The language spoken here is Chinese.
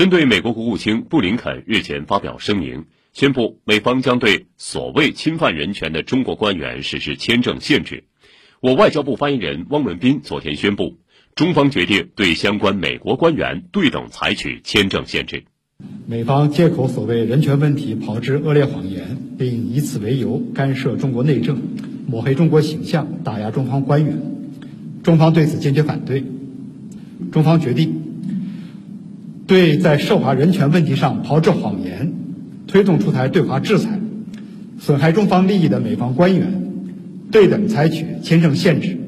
针对美国国务卿布林肯日前发表声明，宣布美方将对所谓侵犯人权的中国官员实施签证限制，我外交部发言人汪文斌昨天宣布，中方决定对相关美国官员对等采取签证限制。美方借口所谓人权问题炮制恶劣谎言，并以此为由干涉中国内政，抹黑中国形象，打压中方官员。中方对此坚决反对。中方决定对在涉华人权问题上炮制谎言、推动出台对华制裁、损害中方利益的美方官员，对等采取签证限制。